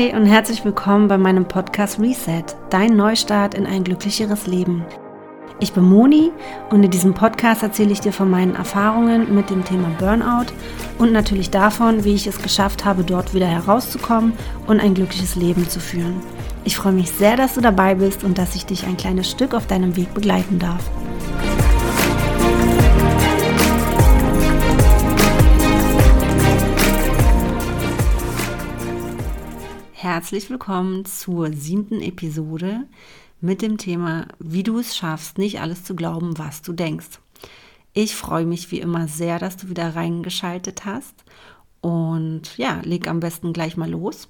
Hi und herzlich willkommen bei meinem Podcast Reset, dein Neustart in ein glücklicheres Leben. Ich bin Moni und in diesem Podcast erzähle ich dir von meinen Erfahrungen mit dem Thema Burnout und natürlich davon, wie ich es geschafft habe, dort wieder herauszukommen und ein glückliches Leben zu führen. Ich freue mich sehr, dass du dabei bist und dass ich dich ein kleines Stück auf deinem Weg begleiten darf. Herzlich willkommen zur siebten Episode mit dem Thema, wie du es schaffst, nicht alles zu glauben, was du denkst. Ich freue mich wie immer sehr, dass du wieder reingeschaltet hast und ja, leg am besten gleich mal los.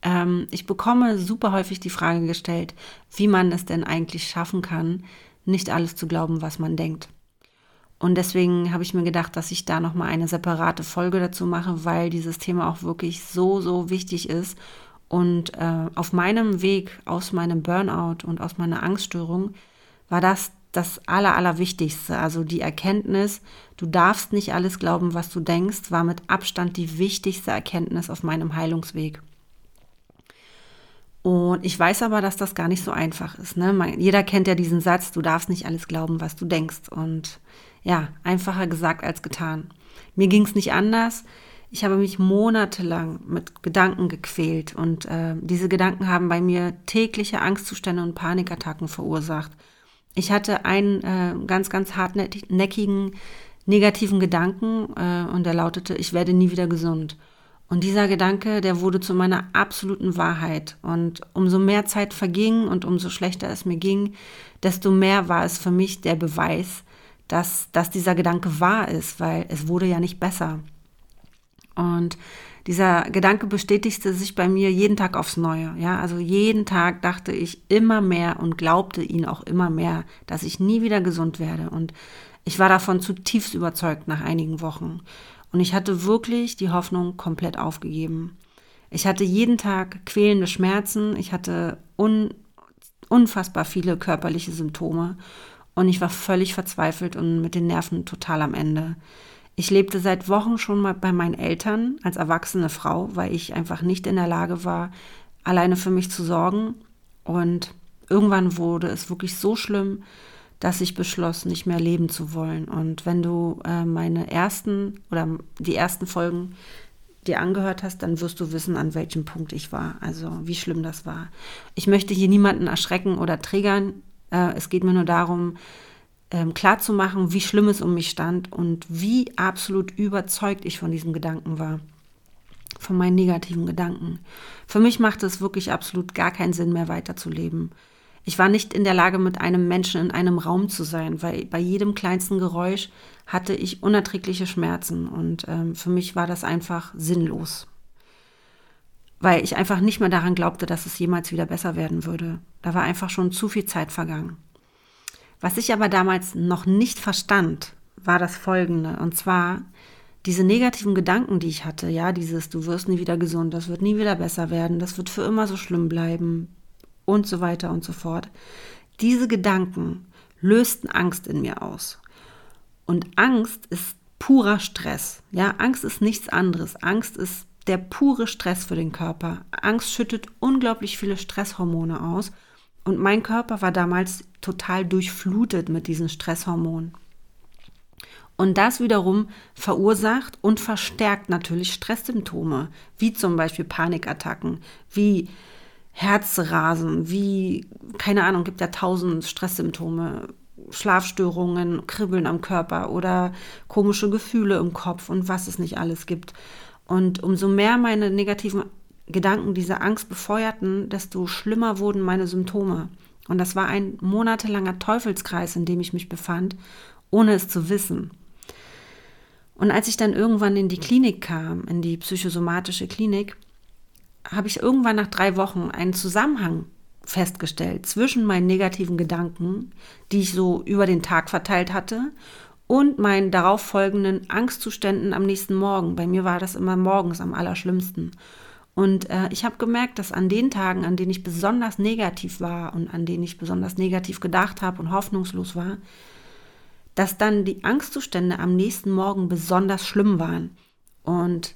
Ähm, ich bekomme super häufig die Frage gestellt, wie man es denn eigentlich schaffen kann, nicht alles zu glauben, was man denkt. Und deswegen habe ich mir gedacht, dass ich da nochmal eine separate Folge dazu mache, weil dieses Thema auch wirklich so, so wichtig ist und äh, auf meinem Weg aus meinem Burnout und aus meiner Angststörung war das das Aller, Allerwichtigste. Also die Erkenntnis, du darfst nicht alles glauben, was du denkst, war mit Abstand die wichtigste Erkenntnis auf meinem Heilungsweg. Und ich weiß aber, dass das gar nicht so einfach ist. Ne? jeder kennt ja diesen Satz, du darfst nicht alles glauben, was du denkst. Und ja, einfacher gesagt als getan. Mir ging es nicht anders. Ich habe mich monatelang mit Gedanken gequält und äh, diese Gedanken haben bei mir tägliche Angstzustände und Panikattacken verursacht. Ich hatte einen äh, ganz, ganz hartnäckigen negativen Gedanken äh, und der lautete, ich werde nie wieder gesund. Und dieser Gedanke, der wurde zu meiner absoluten Wahrheit. Und umso mehr Zeit verging und umso schlechter es mir ging, desto mehr war es für mich der Beweis, dass, dass dieser Gedanke wahr ist, weil es wurde ja nicht besser. Und dieser Gedanke bestätigte sich bei mir jeden Tag aufs Neue. Ja, also jeden Tag dachte ich immer mehr und glaubte ihn auch immer mehr, dass ich nie wieder gesund werde. Und ich war davon zutiefst überzeugt nach einigen Wochen. Und ich hatte wirklich die Hoffnung komplett aufgegeben. Ich hatte jeden Tag quälende Schmerzen. Ich hatte un unfassbar viele körperliche Symptome. Und ich war völlig verzweifelt und mit den Nerven total am Ende. Ich lebte seit Wochen schon mal bei meinen Eltern als erwachsene Frau, weil ich einfach nicht in der Lage war, alleine für mich zu sorgen. Und irgendwann wurde es wirklich so schlimm, dass ich beschloss, nicht mehr leben zu wollen. Und wenn du äh, meine ersten oder die ersten Folgen dir angehört hast, dann wirst du wissen, an welchem Punkt ich war. Also wie schlimm das war. Ich möchte hier niemanden erschrecken oder triggern. Äh, es geht mir nur darum, ähm, klarzumachen, wie schlimm es um mich stand und wie absolut überzeugt ich von diesem Gedanken war. Von meinen negativen Gedanken. Für mich machte es wirklich absolut gar keinen Sinn mehr weiterzuleben. Ich war nicht in der Lage, mit einem Menschen in einem Raum zu sein, weil bei jedem kleinsten Geräusch hatte ich unerträgliche Schmerzen und ähm, für mich war das einfach sinnlos. Weil ich einfach nicht mehr daran glaubte, dass es jemals wieder besser werden würde. Da war einfach schon zu viel Zeit vergangen. Was ich aber damals noch nicht verstand, war das folgende. Und zwar diese negativen Gedanken, die ich hatte, ja, dieses, du wirst nie wieder gesund, das wird nie wieder besser werden, das wird für immer so schlimm bleiben und so weiter und so fort. Diese Gedanken lösten Angst in mir aus. Und Angst ist purer Stress. Ja, Angst ist nichts anderes. Angst ist der pure Stress für den Körper. Angst schüttet unglaublich viele Stresshormone aus und mein Körper war damals total durchflutet mit diesen Stresshormonen. Und das wiederum verursacht und verstärkt natürlich Stresssymptome, wie zum Beispiel Panikattacken, wie Herzrasen, wie, keine Ahnung, gibt ja tausend Stresssymptome, Schlafstörungen, Kribbeln am Körper oder komische Gefühle im Kopf und was es nicht alles gibt. Und umso mehr meine negativen Gedanken diese Angst befeuerten, desto schlimmer wurden meine Symptome. Und das war ein monatelanger Teufelskreis, in dem ich mich befand, ohne es zu wissen. Und als ich dann irgendwann in die Klinik kam, in die psychosomatische Klinik, habe ich irgendwann nach drei Wochen einen Zusammenhang festgestellt zwischen meinen negativen Gedanken, die ich so über den Tag verteilt hatte, und meinen darauffolgenden Angstzuständen am nächsten Morgen. Bei mir war das immer morgens am allerschlimmsten. Und äh, ich habe gemerkt, dass an den Tagen, an denen ich besonders negativ war und an denen ich besonders negativ gedacht habe und hoffnungslos war, dass dann die Angstzustände am nächsten Morgen besonders schlimm waren. Und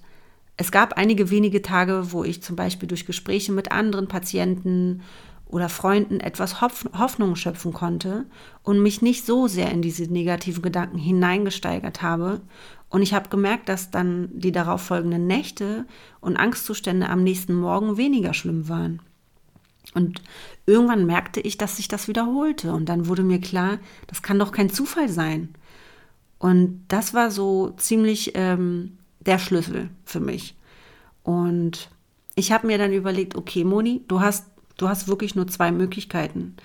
es gab einige wenige Tage, wo ich zum Beispiel durch Gespräche mit anderen Patienten oder Freunden etwas Hoffnung schöpfen konnte und mich nicht so sehr in diese negativen Gedanken hineingesteigert habe. Und ich habe gemerkt, dass dann die darauffolgenden Nächte und Angstzustände am nächsten Morgen weniger schlimm waren. Und irgendwann merkte ich, dass sich das wiederholte. Und dann wurde mir klar, das kann doch kein Zufall sein. Und das war so ziemlich ähm, der Schlüssel für mich. Und ich habe mir dann überlegt, okay, Moni, du hast Du hast wirklich nur zwei Möglichkeiten.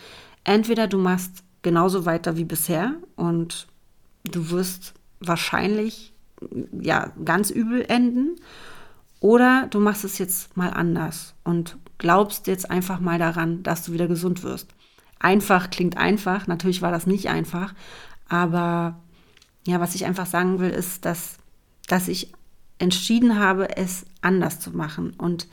Entweder du machst genauso weiter wie bisher und du wirst wahrscheinlich ja ganz übel enden oder du machst es jetzt mal anders und glaubst jetzt einfach mal daran, dass du wieder gesund wirst. Einfach klingt einfach, natürlich war das nicht einfach, aber ja, was ich einfach sagen will, ist, dass, dass ich entschieden habe, es anders zu machen und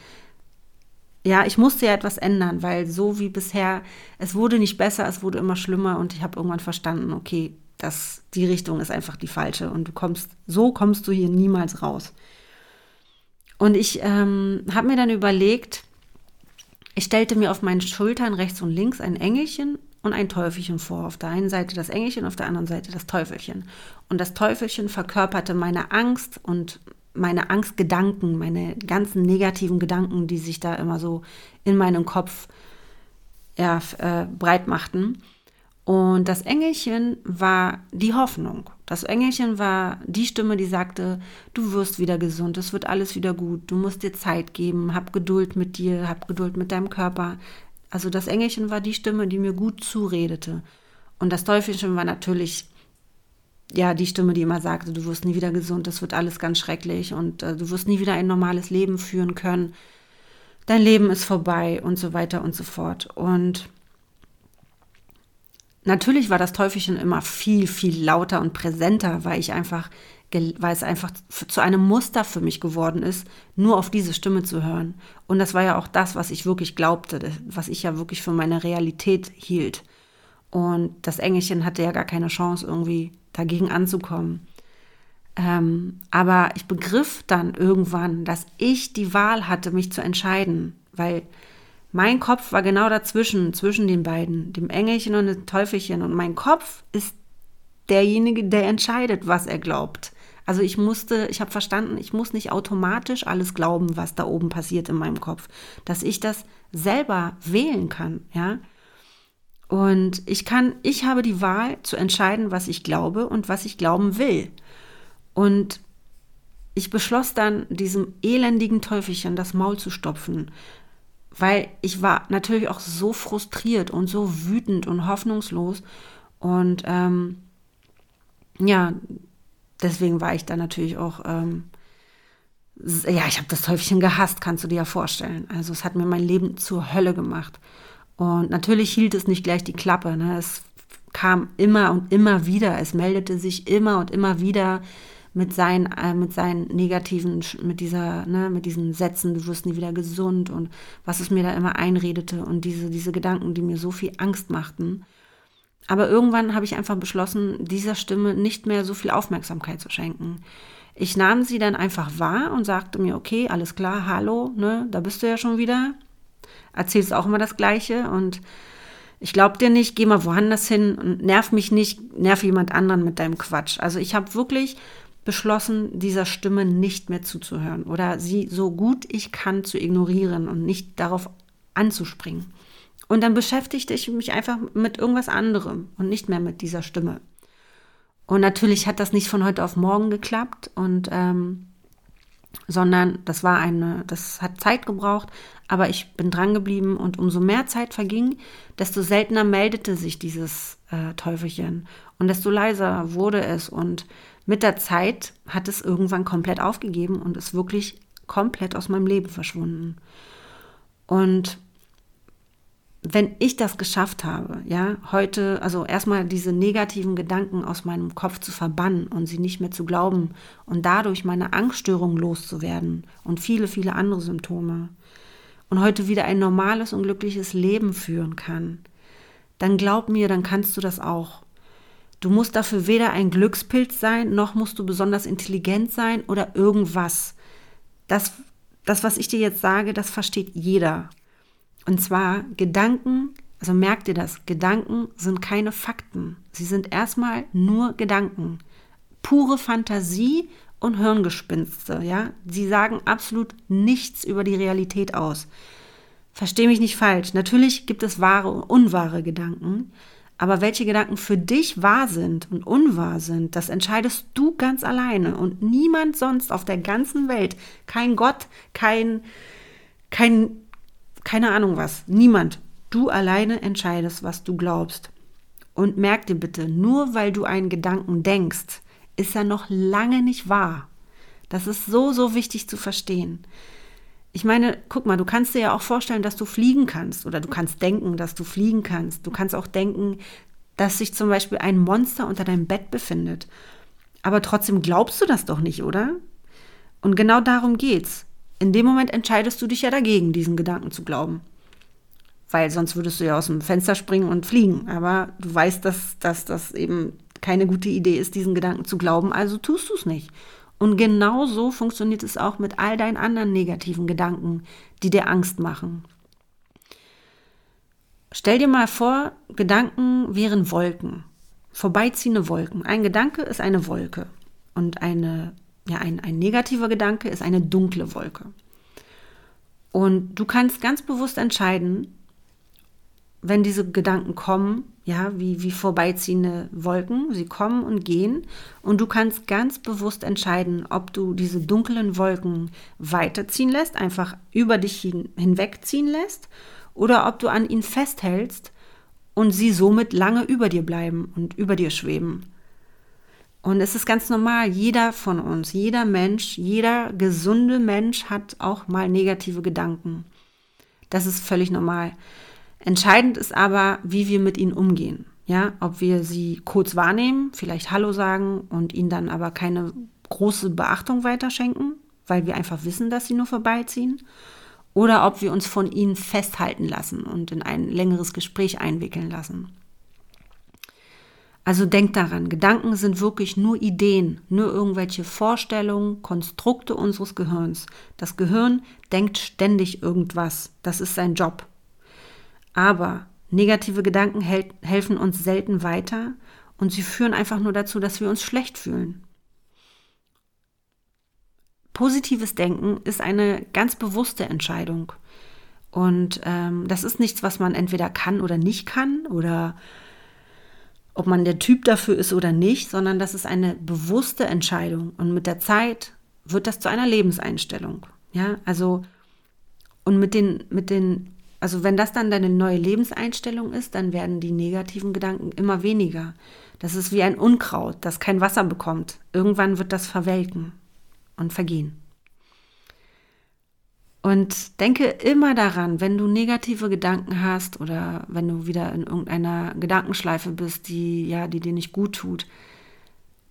ja, ich musste ja etwas ändern, weil so wie bisher, es wurde nicht besser, es wurde immer schlimmer und ich habe irgendwann verstanden, okay, dass die Richtung ist einfach die falsche und du kommst, so kommst du hier niemals raus. Und ich ähm, habe mir dann überlegt, ich stellte mir auf meinen Schultern rechts und links ein Engelchen und ein Teufelchen vor. Auf der einen Seite das Engelchen, auf der anderen Seite das Teufelchen. Und das Teufelchen verkörperte meine Angst und meine Angstgedanken, meine ganzen negativen Gedanken, die sich da immer so in meinem Kopf ja, äh, breit machten. Und das Engelchen war die Hoffnung. Das Engelchen war die Stimme, die sagte, du wirst wieder gesund, es wird alles wieder gut, du musst dir Zeit geben, hab Geduld mit dir, hab Geduld mit deinem Körper. Also das Engelchen war die Stimme, die mir gut zuredete. Und das Teufelchen war natürlich ja, die Stimme, die immer sagte, du wirst nie wieder gesund, das wird alles ganz schrecklich und äh, du wirst nie wieder ein normales Leben führen können. Dein Leben ist vorbei und so weiter und so fort. Und natürlich war das Teufelchen immer viel, viel lauter und präsenter, weil ich einfach, weil es einfach zu einem Muster für mich geworden ist, nur auf diese Stimme zu hören. Und das war ja auch das, was ich wirklich glaubte, was ich ja wirklich für meine Realität hielt. Und das Engelchen hatte ja gar keine Chance, irgendwie dagegen anzukommen. Ähm, aber ich begriff dann irgendwann, dass ich die Wahl hatte, mich zu entscheiden, weil mein Kopf war genau dazwischen, zwischen den beiden, dem Engelchen und dem Teufelchen. Und mein Kopf ist derjenige, der entscheidet, was er glaubt. Also ich musste, ich habe verstanden, ich muss nicht automatisch alles glauben, was da oben passiert in meinem Kopf, dass ich das selber wählen kann, ja. Und ich kann, ich habe die Wahl zu entscheiden, was ich glaube und was ich glauben will. Und ich beschloss dann, diesem elendigen Teufelchen das Maul zu stopfen, weil ich war natürlich auch so frustriert und so wütend und hoffnungslos. Und ähm, ja, deswegen war ich dann natürlich auch, ähm, ja, ich habe das Teufelchen gehasst, kannst du dir ja vorstellen. Also es hat mir mein Leben zur Hölle gemacht. Und natürlich hielt es nicht gleich die Klappe. Ne? Es kam immer und immer wieder. Es meldete sich immer und immer wieder mit seinen, äh, mit seinen negativen, mit dieser, ne, mit diesen Sätzen, du wirst nie wieder gesund und was es mir da immer einredete und diese, diese Gedanken, die mir so viel Angst machten. Aber irgendwann habe ich einfach beschlossen, dieser Stimme nicht mehr so viel Aufmerksamkeit zu schenken. Ich nahm sie dann einfach wahr und sagte mir, okay, alles klar, hallo, ne, da bist du ja schon wieder erzählst auch immer das Gleiche und ich glaub dir nicht, geh mal woanders hin und nerv mich nicht, nerv jemand anderen mit deinem Quatsch. Also ich habe wirklich beschlossen, dieser Stimme nicht mehr zuzuhören oder sie so gut ich kann zu ignorieren und nicht darauf anzuspringen. Und dann beschäftigte ich mich einfach mit irgendwas anderem und nicht mehr mit dieser Stimme. Und natürlich hat das nicht von heute auf morgen geklappt und ähm, sondern das war eine, das hat Zeit gebraucht, aber ich bin dran geblieben und umso mehr Zeit verging, desto seltener meldete sich dieses äh, Teufelchen und desto leiser wurde es und mit der Zeit hat es irgendwann komplett aufgegeben und ist wirklich komplett aus meinem Leben verschwunden. Und wenn ich das geschafft habe, ja, heute, also erstmal diese negativen Gedanken aus meinem Kopf zu verbannen und sie nicht mehr zu glauben und dadurch meine Angststörung loszuwerden und viele, viele andere Symptome und heute wieder ein normales und glückliches Leben führen kann, dann glaub mir, dann kannst du das auch. Du musst dafür weder ein Glückspilz sein, noch musst du besonders intelligent sein oder irgendwas. das, das, was ich dir jetzt sage, das versteht jeder. Und zwar Gedanken, also merkt ihr das, Gedanken sind keine Fakten. Sie sind erstmal nur Gedanken. Pure Fantasie und Hirngespinste, ja. Sie sagen absolut nichts über die Realität aus. Versteh mich nicht falsch. Natürlich gibt es wahre und unwahre Gedanken. Aber welche Gedanken für dich wahr sind und unwahr sind, das entscheidest du ganz alleine und niemand sonst auf der ganzen Welt. Kein Gott, kein, kein, keine Ahnung was. Niemand. Du alleine entscheidest, was du glaubst. Und merk dir bitte, nur weil du einen Gedanken denkst, ist er noch lange nicht wahr. Das ist so, so wichtig zu verstehen. Ich meine, guck mal, du kannst dir ja auch vorstellen, dass du fliegen kannst oder du kannst denken, dass du fliegen kannst. Du kannst auch denken, dass sich zum Beispiel ein Monster unter deinem Bett befindet. Aber trotzdem glaubst du das doch nicht, oder? Und genau darum geht's. In dem Moment entscheidest du dich ja dagegen, diesen Gedanken zu glauben. Weil sonst würdest du ja aus dem Fenster springen und fliegen. Aber du weißt, dass, dass das eben keine gute Idee ist, diesen Gedanken zu glauben, also tust du es nicht. Und genau so funktioniert es auch mit all deinen anderen negativen Gedanken, die dir Angst machen. Stell dir mal vor, Gedanken wären Wolken, vorbeiziehende Wolken. Ein Gedanke ist eine Wolke und eine, ja, ein, ein negativer Gedanke ist eine dunkle Wolke. Und du kannst ganz bewusst entscheiden, wenn diese Gedanken kommen, ja, wie, wie vorbeiziehende Wolken, sie kommen und gehen und du kannst ganz bewusst entscheiden, ob du diese dunklen Wolken weiterziehen lässt, einfach über dich hin, hinwegziehen lässt oder ob du an ihnen festhältst und sie somit lange über dir bleiben und über dir schweben. Und es ist ganz normal, jeder von uns, jeder Mensch, jeder gesunde Mensch hat auch mal negative Gedanken. Das ist völlig normal. Entscheidend ist aber, wie wir mit ihnen umgehen. Ja, ob wir sie kurz wahrnehmen, vielleicht Hallo sagen und ihnen dann aber keine große Beachtung weiterschenken, weil wir einfach wissen, dass sie nur vorbeiziehen. Oder ob wir uns von ihnen festhalten lassen und in ein längeres Gespräch einwickeln lassen. Also denkt daran, Gedanken sind wirklich nur Ideen, nur irgendwelche Vorstellungen, Konstrukte unseres Gehirns. Das Gehirn denkt ständig irgendwas. Das ist sein Job. Aber negative Gedanken hel helfen uns selten weiter und sie führen einfach nur dazu, dass wir uns schlecht fühlen. Positives Denken ist eine ganz bewusste Entscheidung. Und ähm, das ist nichts, was man entweder kann oder nicht kann oder ob man der Typ dafür ist oder nicht, sondern das ist eine bewusste Entscheidung. Und mit der Zeit wird das zu einer Lebenseinstellung. Ja, also und mit den, mit den also wenn das dann deine neue Lebenseinstellung ist, dann werden die negativen Gedanken immer weniger. Das ist wie ein Unkraut, das kein Wasser bekommt. Irgendwann wird das verwelken und vergehen. Und denke immer daran, wenn du negative Gedanken hast oder wenn du wieder in irgendeiner Gedankenschleife bist, die ja, die dir nicht gut tut,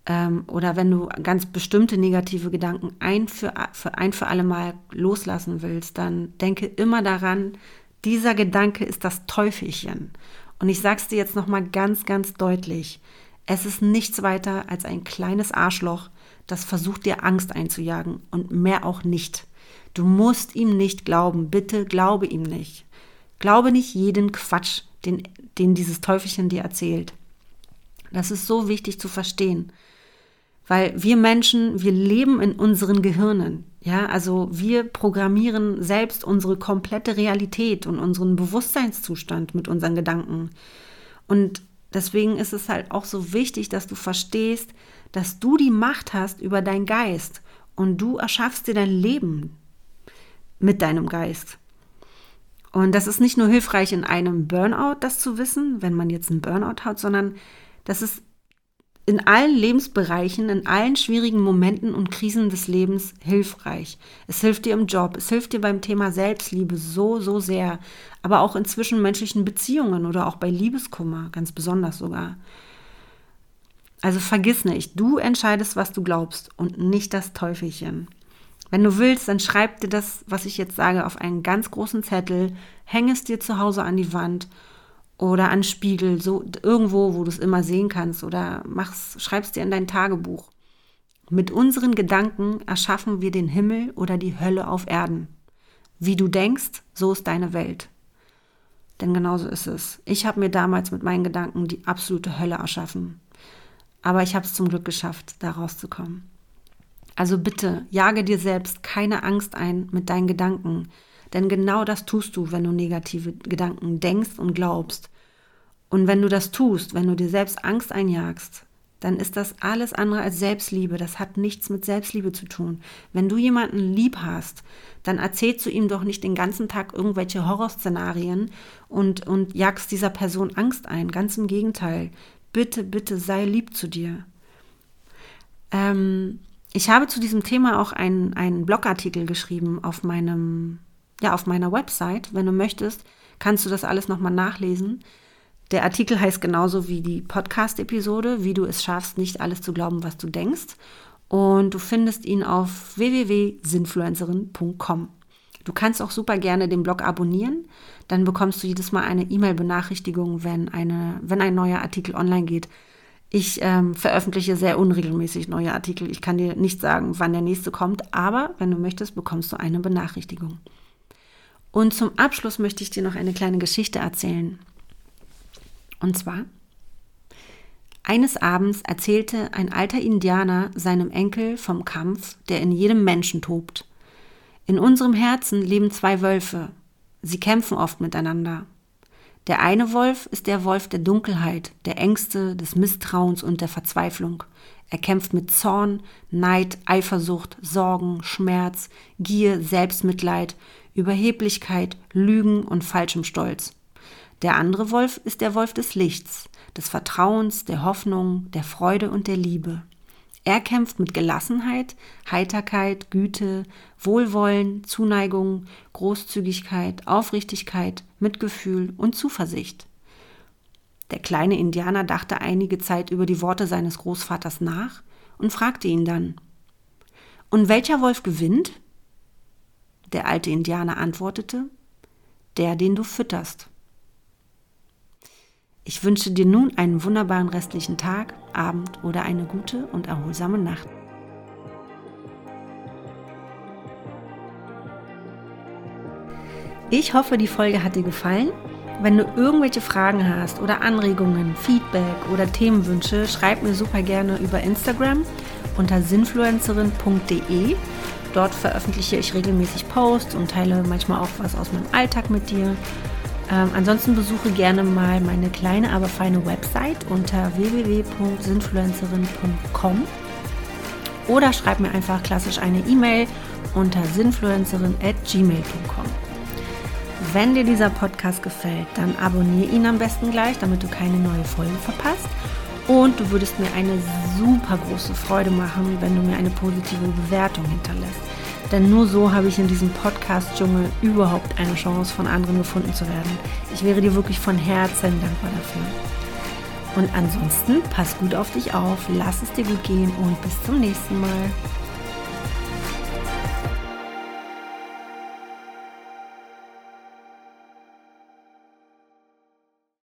ähm, oder wenn du ganz bestimmte negative Gedanken ein für, für ein für alle Mal loslassen willst, dann denke immer daran, dieser Gedanke ist das Teufelchen. Und ich sag's dir jetzt nochmal ganz, ganz deutlich. Es ist nichts weiter als ein kleines Arschloch, das versucht dir Angst einzujagen und mehr auch nicht. Du musst ihm nicht glauben. Bitte glaube ihm nicht. Glaube nicht jeden Quatsch, den, den dieses Teufelchen dir erzählt. Das ist so wichtig zu verstehen. Weil wir Menschen, wir leben in unseren Gehirnen. Ja, also wir programmieren selbst unsere komplette Realität und unseren Bewusstseinszustand mit unseren Gedanken. Und deswegen ist es halt auch so wichtig, dass du verstehst, dass du die Macht hast über deinen Geist und du erschaffst dir dein Leben mit deinem Geist. Und das ist nicht nur hilfreich in einem Burnout, das zu wissen, wenn man jetzt einen Burnout hat, sondern das ist in allen Lebensbereichen, in allen schwierigen Momenten und Krisen des Lebens hilfreich. Es hilft dir im Job, es hilft dir beim Thema Selbstliebe so, so sehr, aber auch in zwischenmenschlichen Beziehungen oder auch bei Liebeskummer, ganz besonders sogar. Also vergiss nicht, du entscheidest, was du glaubst und nicht das Teufelchen. Wenn du willst, dann schreib dir das, was ich jetzt sage, auf einen ganz großen Zettel, häng es dir zu Hause an die Wand oder an Spiegel, so irgendwo, wo du es immer sehen kannst oder mach's, schreib's dir in dein Tagebuch. Mit unseren Gedanken erschaffen wir den Himmel oder die Hölle auf Erden. Wie du denkst, so ist deine Welt. Denn genauso ist es. Ich habe mir damals mit meinen Gedanken die absolute Hölle erschaffen. Aber ich habe es zum Glück geschafft, da rauszukommen. Also bitte, jage dir selbst keine Angst ein mit deinen Gedanken. Denn genau das tust du, wenn du negative Gedanken denkst und glaubst. Und wenn du das tust, wenn du dir selbst Angst einjagst, dann ist das alles andere als Selbstliebe. Das hat nichts mit Selbstliebe zu tun. Wenn du jemanden lieb hast, dann erzählst du ihm doch nicht den ganzen Tag irgendwelche Horrorszenarien und, und jagst dieser Person Angst ein. Ganz im Gegenteil. Bitte, bitte sei lieb zu dir. Ähm, ich habe zu diesem Thema auch einen, einen Blogartikel geschrieben auf meinem, ja, auf meiner Website. Wenn du möchtest, kannst du das alles nochmal nachlesen. Der Artikel heißt genauso wie die Podcast-Episode, wie du es schaffst, nicht alles zu glauben, was du denkst. Und du findest ihn auf www.sinfluencerin.com. Du kannst auch super gerne den Blog abonnieren. Dann bekommst du jedes Mal eine E-Mail-Benachrichtigung, wenn, eine, wenn ein neuer Artikel online geht. Ich ähm, veröffentliche sehr unregelmäßig neue Artikel. Ich kann dir nicht sagen, wann der nächste kommt, aber wenn du möchtest, bekommst du eine Benachrichtigung. Und zum Abschluss möchte ich dir noch eine kleine Geschichte erzählen. Und zwar, eines Abends erzählte ein alter Indianer seinem Enkel vom Kampf, der in jedem Menschen tobt. In unserem Herzen leben zwei Wölfe. Sie kämpfen oft miteinander. Der eine Wolf ist der Wolf der Dunkelheit, der Ängste, des Misstrauens und der Verzweiflung. Er kämpft mit Zorn, Neid, Eifersucht, Sorgen, Schmerz, Gier, Selbstmitleid, Überheblichkeit, Lügen und falschem Stolz. Der andere Wolf ist der Wolf des Lichts, des Vertrauens, der Hoffnung, der Freude und der Liebe. Er kämpft mit Gelassenheit, Heiterkeit, Güte, Wohlwollen, Zuneigung, Großzügigkeit, Aufrichtigkeit, Mitgefühl und Zuversicht. Der kleine Indianer dachte einige Zeit über die Worte seines Großvaters nach und fragte ihn dann Und welcher Wolf gewinnt? Der alte Indianer antwortete Der, den du fütterst. Ich wünsche dir nun einen wunderbaren restlichen Tag, Abend oder eine gute und erholsame Nacht. Ich hoffe, die Folge hat dir gefallen. Wenn du irgendwelche Fragen hast oder Anregungen, Feedback oder Themenwünsche, schreib mir super gerne über Instagram unter sinfluencerin.de. Dort veröffentliche ich regelmäßig Posts und teile manchmal auch was aus meinem Alltag mit dir. Ähm, ansonsten besuche gerne mal meine kleine, aber feine Website unter www.sinfluencerin.com oder schreib mir einfach klassisch eine E-Mail unter sinfluencerin.gmail.com. Wenn dir dieser Podcast gefällt, dann abonniere ihn am besten gleich, damit du keine neue Folge verpasst. Und du würdest mir eine super große Freude machen, wenn du mir eine positive Bewertung hinterlässt. Denn nur so habe ich in diesem Podcast-Dschungel überhaupt eine Chance, von anderen gefunden zu werden. Ich wäre dir wirklich von Herzen dankbar dafür. Und ansonsten pass gut auf dich auf, lass es dir gut gehen und bis zum nächsten Mal.